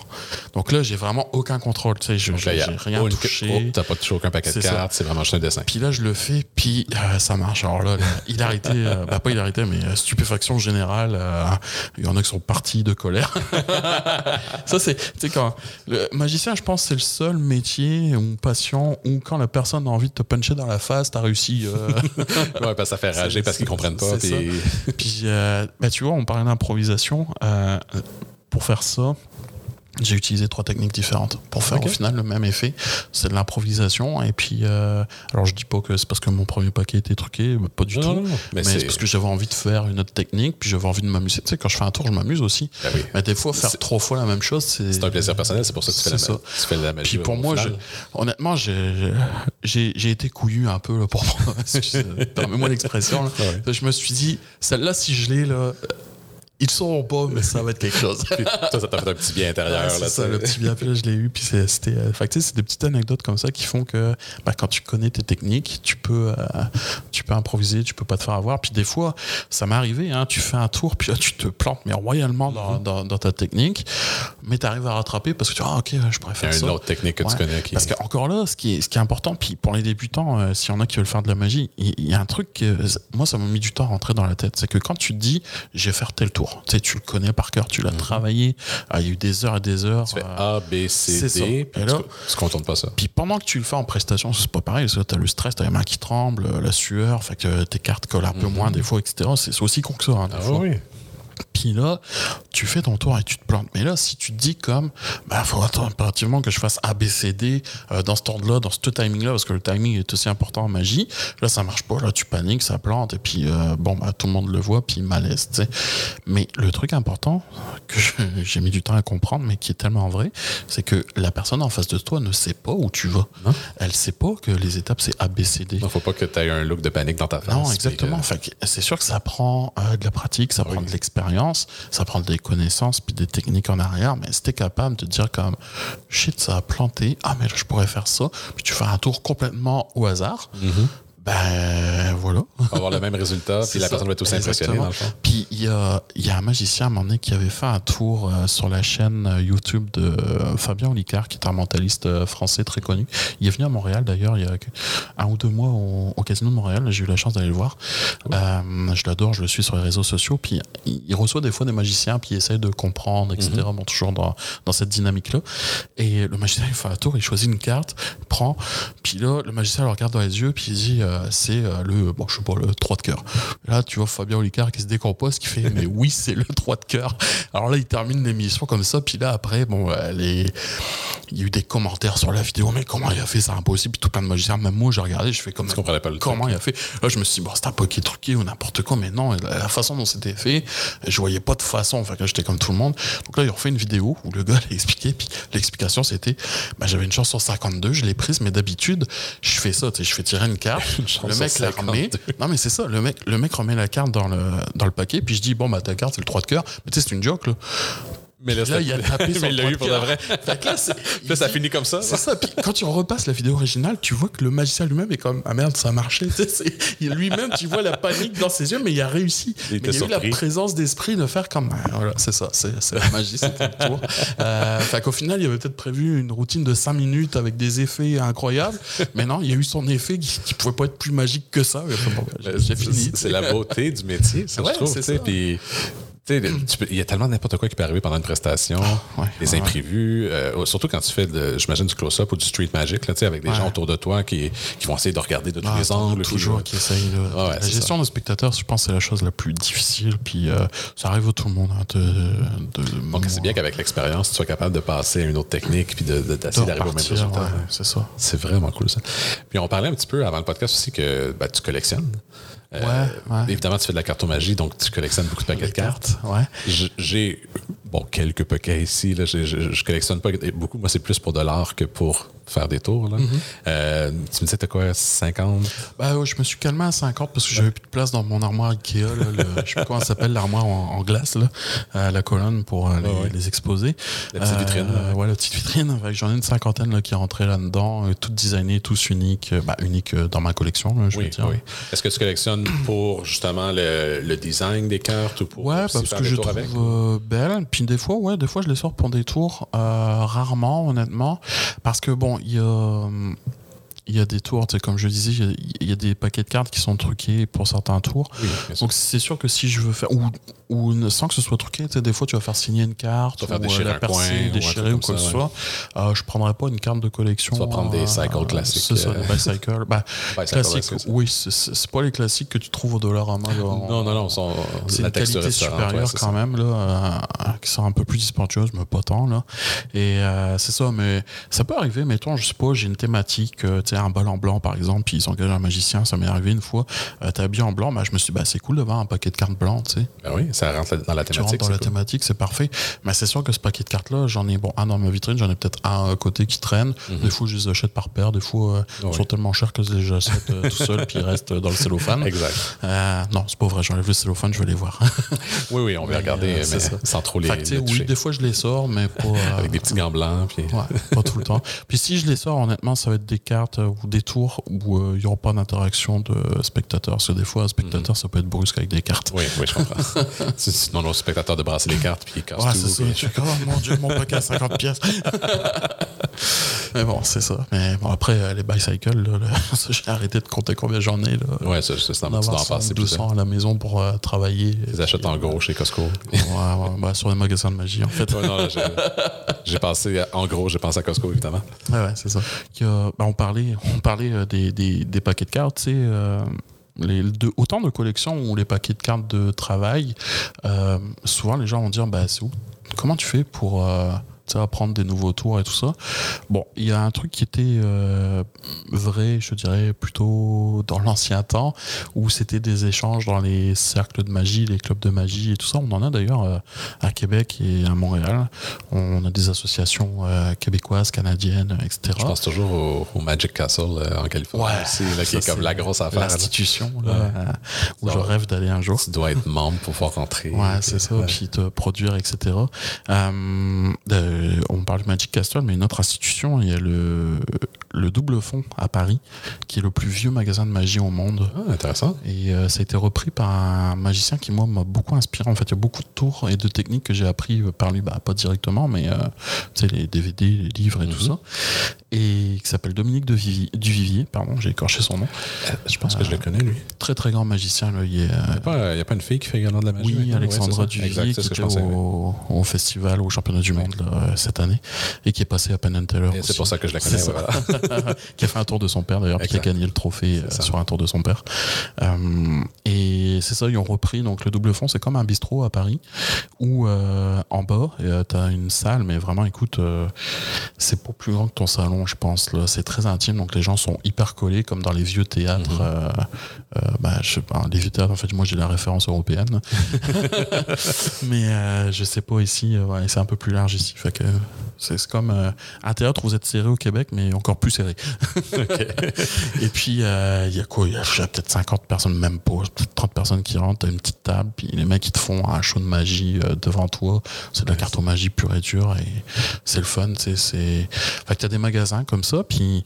Donc là j'ai vraiment aucun contrôle, tu sais, j'ai rien touché. Oh, t'as pas touché aucun paquet de cartes, c'est vraiment juste un dessin. Puis là je le fais, puis ça marche. Alors là, il a arrêté, bah pas il a arrêté mais euh, stupéfaction générale. Euh, il y en a qui sont partis de colère. ça, c'est, tu sais, quand le magicien, je pense, c'est le seul métier ou passion où quand la personne a envie de te puncher dans la face, t'as réussi. Euh... ouais, parce que ça fait rager parce qu'ils comprennent pas. Puis, puis euh, bah, tu vois, on parlait d'improvisation. pour faire ça, j'ai utilisé trois techniques différentes pour faire au final le même effet. C'est de l'improvisation et puis euh, alors je dis pas que c'est parce que mon premier paquet était truqué, pas du tout. mais, c'est parce que j'avais envie de faire une autre technique puis j'avais envie de m'amuser. Tu sais quand je fais un tour, je m'amuse aussi. Ah mais des fois faire trois fois la même chose, c'est c'est un plaisir personnel. C'est pour ça que tu fais, la, ça. Tu fais la magie. Puis pour moi, honnêtement, j'ai été couillu un peu là, pour moi. Permets-moi l'expression. Je me suis dit celle-là si je l'ai là ils sauront pas, mais ça va être quelque chose. toi, ça t'a fait un petit bien intérieur. là, ça, le petit bien, puis là, je l'ai eu. Puis c'était. Euh, c'est des petites anecdotes comme ça qui font que bah, quand tu connais tes techniques, tu peux, euh, tu peux improviser, tu peux pas te faire avoir. Puis des fois, ça m'est arrivé, hein, tu fais un tour, puis là, tu te plantes, mais royalement dans, mhm. dans, dans ta technique, mais tu arrives à rattraper parce que tu dis, ah, ok, je pourrais faire ça. Il y a une autre technique que tu connais. Qui... Parce qu'encore là, ce qui, est, ce qui est important, puis pour les débutants, euh, s'il y en a qui veulent faire de la magie, il y, a un truc, que, moi, ça m'a mis du temps à rentrer dans la tête. C'est que quand tu te dis, je vais faire tel tour, tu sais, tu le connais par cœur, tu l'as mhm. travaillé. Ah, il y a eu des heures et des heures. Tu fais A, B, C, D. Là, tu ne pas ça. Puis pendant que tu le fais en prestation, c'est pas pareil. Tu as le stress, tu as les mains qui tremblent, la sueur, fait que tes cartes collent un peu mhm. moins des fois, etc. C'est aussi con que ça. Hein, ah, oui. Puis là, tu fais ton tour et tu te plantes. Mais là, si tu te dis comme, bah, faut impérativement que je fasse ABCD euh, dans ce temps-là, dans ce timing-là, parce que le timing est aussi important en magie. Là, ça marche pas. Là, tu paniques, ça plante. Et puis, euh, bon, bah, tout le monde le voit, puis malaise, tu sais. Mais le truc important, que j'ai mis du temps à comprendre, mais qui est tellement vrai, c'est que la personne en face de toi ne sait pas où tu vas. Non. Elle sait pas que les étapes, c'est ABCD. Il faut pas que tu aies un look de panique dans ta face. Non, exactement. c'est sûr que ça prend euh, de la pratique, ça prend de l'expérience ça prend des connaissances puis des techniques en arrière, mais si t'es capable de dire comme shit, ça a planté, ah mais je pourrais faire ça, puis tu fais un tour complètement au hasard, mm-hmm. Ben voilà. avoir le même résultat, puis la personne va être aussi impressionnée dans le fond. Puis il y a, y a, un magicien à un moment donné qui avait fait un tour euh, sur la chaîne euh, YouTube de euh, Fabien Olicard, qui est un mentaliste français très connu. Il est venu à Montréal d'ailleurs il y a un ou deux mois au, Casino de Montréal. J'ai eu la chance d'aller le voir. je l'adore, je le suis sur les réseaux sociaux. Puis il, reçoit des fois des magiciens, puis il essaye de comprendre, etc. Mhm. Bon, toujours dans, dans cette dynamique-là. Et le magicien, il fait un tour, il choisit une carte, il prend, puis là, le magicien le regarde dans les yeux, puis il dit c'est le, bon, je sais pas, le 3 de cœur. Là, tu vois Fabien Olicard qui se décompose, qui fait, mais oui, c'est le 3 de cœur. Alors là, il termine l'émission comme ça, puis là, après, bon, les... il y a eu des commentaires sur la vidéo, mais comment il a fait, c'est impossible, puis tout plein de magiciens, même moi, j'ai regardé, je fais comme, pas le comment il a fait? Là, je me suis dit, bon, c'est un qui truqué ou n'importe quoi, mais non, la façon dont c'était fait, je voyais pas de façon, enfin, que j'étais comme tout le monde. Donc là, ils ont fait une vidéo où le gars l'a expliqué, puis l'explication, c'était, bah, j'avais une chance sur 52, je l'ai prise, mais d'habitude, je fais ça, tu sais, je fais tirer une carte, le mec la remet. Non, mais c'est ça, le mec, le mec remet la carte dans le, dans le paquet, puis je dis, bon, bah, ta carte, c'est le 3 de cœur. Mais tu sais, c'est une joke, là. Mais là, il a tapé mais il l'a eu pour de vrai. là, ça finit comme ça. C'est ça. Puis quand tu repasses la vidéo originale, tu vois que le magicien lui-même est comme Ah merde, ça a marché. lui-même, tu vois la panique dans ses yeux, mais il a réussi. Il, mais il a eu la présence d'esprit de faire comme ah, Voilà, c'est ça. C'est la magie, c'était le tour. Euh, fait qu'au final, il avait peut-être prévu une routine de 5 minutes avec des effets incroyables. Mais non, il y a eu son effet qui, qui pouvait pas être plus magique que ça. J'ai fini. C'est la beauté du métier, ça, je trouve. Puis il y a tellement n'importe quoi qui peut arriver pendant une prestation, ah, des imprévus, euh, surtout quand tu fais, j'imagine, du close-up ou du street magic, là, avec des gens autour de toi qui, qui, vont essayer de regarder de tous ah, les angles. Toujours qui, essayent. la gestion de spectateurs, je pense, c'est la chose la plus difficile. Puis euh, ça arrive à tout le monde. Hein, de, Donc c'est bien qu'avec l'expérience, tu sois capable de passer à une autre technique puis d'essayer d'arriver au même résultat. c'est ça. C'est vraiment cool ça. Puis on parlait un petit peu avant le podcast aussi que ben, tu collectionnes. Euh, ouais, Évidemment, tu fais de la cartomagie, donc tu collectionnes beaucoup de paquets de cartes. Ouais. J'ai bon quelques paquets ici. Là, je, je, collectionne pas beaucoup. Moi, c'est plus pour de l'art que pour faire des tours. Là. Mm-hmm. euh, tu me disais, t'as quoi, 50? Ben, ouais, je me suis calmé à 50 parce que j'avais plus de place dans mon armoire Ikea. Là, le, je sais pas comment ça s'appelle, l'armoire en, glace, là, à la colonne pour euh, les, exposer. La petite vitrine. Euh, ouais, la petite vitrine. J'en ai une cinquantaine là, qui est rentrée là-dedans, euh, toutes designées, tous uniques, bah, uniques dans ma collection, là, je oui, veux dire. Oui. Est-ce que tu collectionnes pour justement le, le, design des cartes ou pour Ouais, parce que je trouve belle. Puis des fois, ouais, des fois, je les sors pour des tours, rarement, honnêtement, parce que bon, il y a il y a des tours, comme je disais, il y, a des paquets de cartes qui sont truqués pour certains tours. Donc c'est sûr que si je veux faire, ou, ou sans que ce soit truqué, des fois tu vas faire signer une carte, ou faire déchirer la percer, déchirer ou, quoi que ce soit. Euh, je prendrais pas une carte de collection. Tu vas prendre des cycles euh, classiques. C'est ça, des bicycles. bah, classiques, oui, c'est pas les classiques que tu trouves au dollar à main. non, non, non, c'est une qualité supérieure quand même, là, euh, qui sont un peu plus dispendieuses, mais pas tant. Là. Et euh, c'est ça, mais ça peut arriver, mettons, je sais pas, j'ai une thématique, tu un bal en blanc, par exemple, puis ils engagent un magicien. Ça m'est arrivé une fois. Euh, T'es habillé en blanc, bah, je me suis dit, bah, c'est cool d'avoir un paquet de cartes blanches, tu sais. Ben oui, ça rentre dans la thématique. dans la thématique, c'est parfait. Mais c'est sûr que ce paquet de cartes-là, j'en ai bon, un dans ma vitrine, j'en ai peut-être un à côté qui traîne. Mhm. Des fois, je les achète par paire. Des fois, euh, ils sont tellement chers que je les achète euh, tout seul, puis ils restent dans le cellophane. Exact. Euh, non, c'est pas vrai. J'enlève le cellophane, je vais les voir. oui, oui, on va regarder, mais sans trop les. Fait oui, des fois, je les sors, mais pas. Avec des petits gants blancs. Puis... pas tout le temps. Puis si je les sors, honnêtement, ça va être des cartes ou des tours où il n'y aura pas d'interaction de spectateurs. Parce que des fois, un spectateur, ça peut être brusque avec des cartes. Oui, oui, je comprends. Sinon, le spectateur de brasser les cartes puis il casse ouais, c'est ça. Je suis comme, oh mon Dieu, mon paquet à 50 pièces. mais bon, c'est ça. Mais bon, après, euh, les bicycles, j'ai arrêté de compter combien j'en ai. Là. Ouais, c'est. On va passer 200 à la maison pour euh, travailler. Ils achètent en gros chez Costco. ouais, ouais bah, sur les magasins de magie, en fait. j'ai pensé, en gros, j'ai pensé à Costco, évidemment. Ouais, ouais, c'est ça. bah, on parlait, on parlait euh, des, paquets de cartes, sais. Euh, autant de collections ou les paquets de cartes de travail, euh, souvent les gens vont dire bah, c'est où? Comment tu fais pour, apprendre des nouveaux tours et tout ça. Bon, il y a un truc qui était euh, vrai, je dirais, plutôt dans l'ancien temps, où c'était des échanges dans les cercles de magie, les clubs de magie et tout ça. On en a d'ailleurs euh, à Québec et à Montréal. On a des associations euh, québécoises, canadiennes, etc. Je pense toujours au, Magic Castle en Californie ouais, aussi, là, qui est comme la grosse affaire. L'institution, où je rêve d'aller un jour. Tu dois être membre pour pouvoir rentrer. Ouais, c'est ça, puis te produire, etc. Euh, on parle de Magic Castle, mais une autre institution, il y a le, le Double Fond à Paris, qui est le plus vieux magasin de magie au monde. Ah, intéressant. Et euh, ça a été repris par un magicien qui, moi, m'a beaucoup inspiré. En fait, il y a beaucoup de tours et de techniques que j'ai appris par lui, bah, pas directement, mais euh, les DVD, les livres et tout mhm. ça. Et qui s'appelle Dominique de Duvivier, pardon, j'ai écorché son nom. je pense que je le connais, lui. Très, très grand magicien. il n'y a, a, pas une fille qui fait également de la magie Oui, Alexandra Duvivier, qui était au, festival, au championnat du monde cette année et qui est passé à Penn Teller. C'est pour ça que je la connais. qui a fait un tour de son père d'ailleurs, qui a gagné le trophée sur un tour de son père. et c'est ça, ils ont repris donc le double fond, c'est comme un bistrot à Paris où en bas, tu as une salle, mais vraiment, écoute, c'est pas plus grand que ton salon, je pense. Là, c'est très intime, donc les gens sont hyper collés comme dans les vieux théâtres. Mhm. bah, je sais pas, les vieux théâtres. En fait, moi j'ai la référence européenne, mais je sais pas ici. Ouais, c'est un peu plus large ici. Fait que c'est comme euh, un théâtre où vous êtes serré au Québec, mais encore plus serré. Et puis, euh, il y a quoi? Il y a, peut-être 50 personnes, même pas, 30 personnes qui rentrent, t'as une petite table, puis les mecs, ils te font un show de magie euh, devant toi. C'est de la cartomagie pure et dure, et c'est le fun, tu sais. C'est... Fait que t'as des magasins comme ça, puis...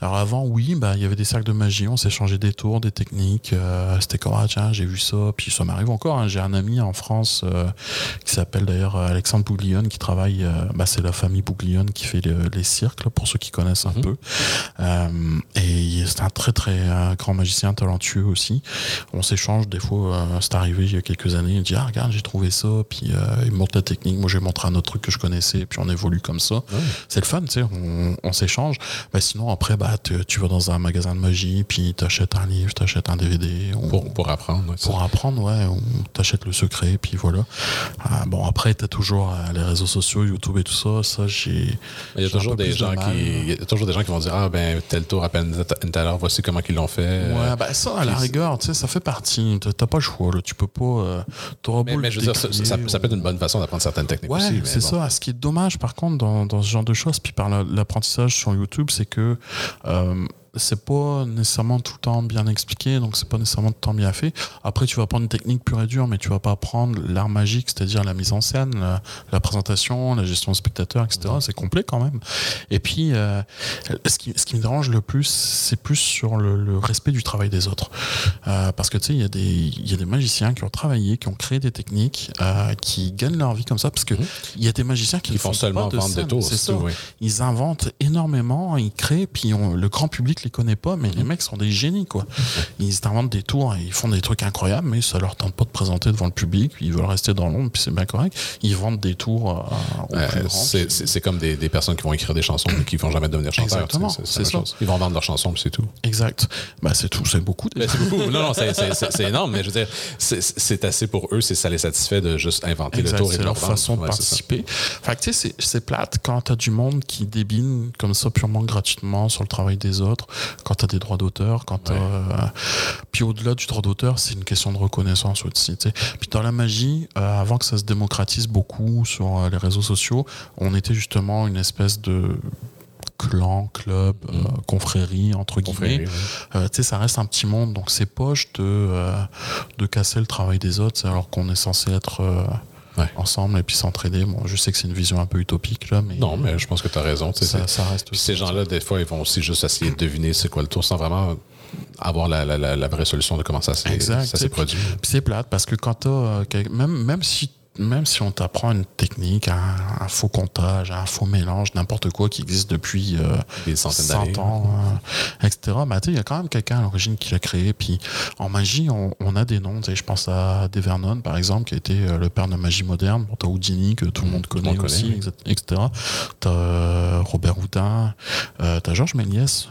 Alors avant, oui, bah il y avait des cercles de magie, on s'échangeait des tours, des techniques. c'était comme, ah tiens, j'ai vu ça, puis ça m'arrive encore. Hein. J'ai un ami en France qui s'appelle d'ailleurs Alexandre Bouglione, qui travaille, bah, c'est la famille Bouglione qui fait les cirques, pour ceux qui connaissent un mhm. peu. Euh, et c'est un très très euh, grand magicien talentueux aussi. On s'échange des fois, euh, c'est arrivé il y a quelques années, il dit ah regarde j'ai trouvé ça, puis il montre la technique, moi j'ai montré un autre truc que je connaissais, puis on évolue comme ça. C'est le fun, tu sais, on, s'échange. Bah, sinon après bah tu, vas dans un magasin de magie, puis t'achètes un livre, t'achètes un DVD. pour, pour apprendre. pour apprendre, ouais, on t'achète le secret, puis voilà. bon après t'as toujours les réseaux sociaux, YouTube et tout ça il y a toujours des gens qui, il y a toujours des gens qui vont dire ah ben tel tour à peine tout à l'heure, voici comment ils l'ont fait. Ouais, ben ça à la rigueur, tu sais, ça fait partie. T'as pas le choix, là. Tu peux pas. Euh, mais, mais je veux dire, ça, ça, peut être une bonne façon d'apprendre certaines techniques ouais, aussi. c'est ça. Ce qui est dommage, par contre, dans, dans ce genre de choses, puis par l'apprentissage sur YouTube, c'est que euh, c'est pas nécessairement tout le temps bien expliqué, donc c'est pas nécessairement tout le temps bien fait. Après, tu vas apprendre une technique pure et dure, mais tu vas pas apprendre l'art magique, c'est-à-dire la mise en scène, la, présentation, la gestion spectateur, etc. C'est complet quand même. Et puis, euh, ce, qui, ce qui me dérange le plus, c'est plus sur le, respect du travail des autres. Euh, parce que tu sais, il y, a des, y a des magiciens qui ont travaillé, qui ont créé des techniques, euh, qui gagnent leur vie comme ça, parce que mhm. il y a des magiciens qui, font, seulement vendre des tours. Ils inventent énormément, ils créent, puis le grand public les connaît pas, mais les mecs sont des génies, quoi. Ils inventent des tours et ils font des trucs incroyables, mais ça leur tente pas de présenter devant le public. Ils veulent rester dans l'ombre, puis c'est bien correct. Ils vendent des tours C'est comme des, personnes qui vont écrire des chansons, mais qui vont jamais devenir chanteurs. Exactement. C'est ça. Ils vont vendre leurs chansons, puis c'est tout. Exact. Bah, c'est tout. C'est beaucoup. C'est beaucoup. Non, non, c'est énorme, mais je veux dire, c'est assez pour eux, ça les satisfait de juste inventer le tour et de leur façon de participer. Fait tu sais, c'est plate quand t'as du monde qui débine comme ça purement gratuitement sur le travail des autres quand tu as des droits d'auteur, quand euh, puis au-delà du droit d'auteur, c'est une question de reconnaissance aussi. Puis dans la magie, euh, avant que ça se démocratise beaucoup sur euh, les réseaux sociaux, on était justement une espèce de clan, club, mm. confrérie, entre guillemets. tu sais, ça reste un petit monde, donc c'est poche de, de casser le travail des autres, alors qu'on est censé être ensemble et puis s'entraider. Bon, je sais que c'est une vision un peu utopique là, mais non, mais je pense que tu as raison. Ça, ça, reste. Puis ces gens-là, des fois, ils vont aussi juste essayer de deviner c'est quoi le tour sans vraiment avoir la, la, la, vraie solution de comment ça s'est produit. Puis c'est plate parce que quand tu euh, même même si même si on t'apprend une technique, un, faux comptage, un faux mélange, n'importe quoi qui existe depuis euh, des centaines 100 ans, euh, etc. Bah, il y a quand même quelqu'un à l'origine qui l'a créé. Puis en magie, on, a des noms. Je pense à Devernon, par exemple, qui a été euh, le père de magie moderne. Bon, t'as Houdini, que tout le monde connaît aussi, etc. T'as Robert Houdin, t'as Georges Méliès,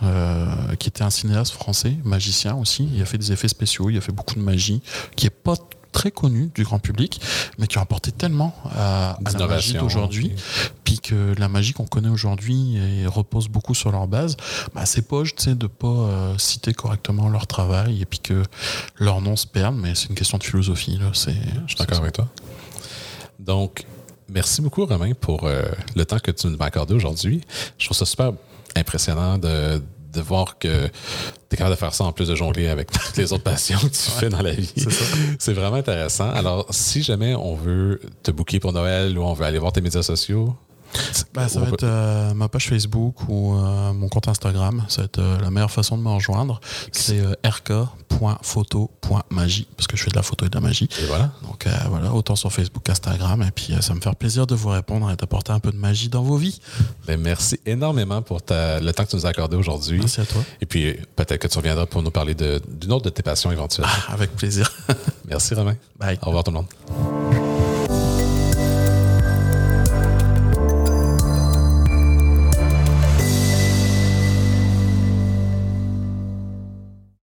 qui était un cinéaste français, magicien aussi. Il a fait des effets spéciaux, il a fait beaucoup de magie, qui est pas très connus du grand public, mais qui ont apporté tellement à, la magie d'aujourd'hui, puis que la magie qu'on connaît aujourd'hui repose beaucoup sur leur base, bah, c'est pas de de pas euh, citer correctement leur travail et puis que leur nom se perde, mais c'est une question de philosophie. Là. C'est, Je suis d'accord avec toi. Donc, merci beaucoup, Romain, pour euh, le temps que tu nous as accordé aujourd'hui. Je trouve ça super impressionnant de de voir que tu es capable de faire ça en plus de jongler avec toutes les autres passions que tu fais dans la vie. C'est vraiment intéressant. Alors, si jamais on veut te booker pour Noël ou on veut aller voir tes médias sociaux, bah, ça va être euh, ma page Facebook ou euh, mon compte Instagram. Ça va être euh, la meilleure façon de me rejoindre. C'est rk.photo.magie parce que je fais de la photo et de la magie. Et voilà. Donc voilà, autant sur Facebook, Instagram. Et puis ça me fait plaisir de vous répondre et d'apporter un peu de magie dans vos vies. Ben, merci énormément pour le temps que tu nous as accordé aujourd'hui. Merci à toi. Et puis peut-être que tu reviendras pour nous parler d'une autre de tes passions éventuelles. Ah, avec plaisir. merci Romain. Bye. Au revoir tout le monde.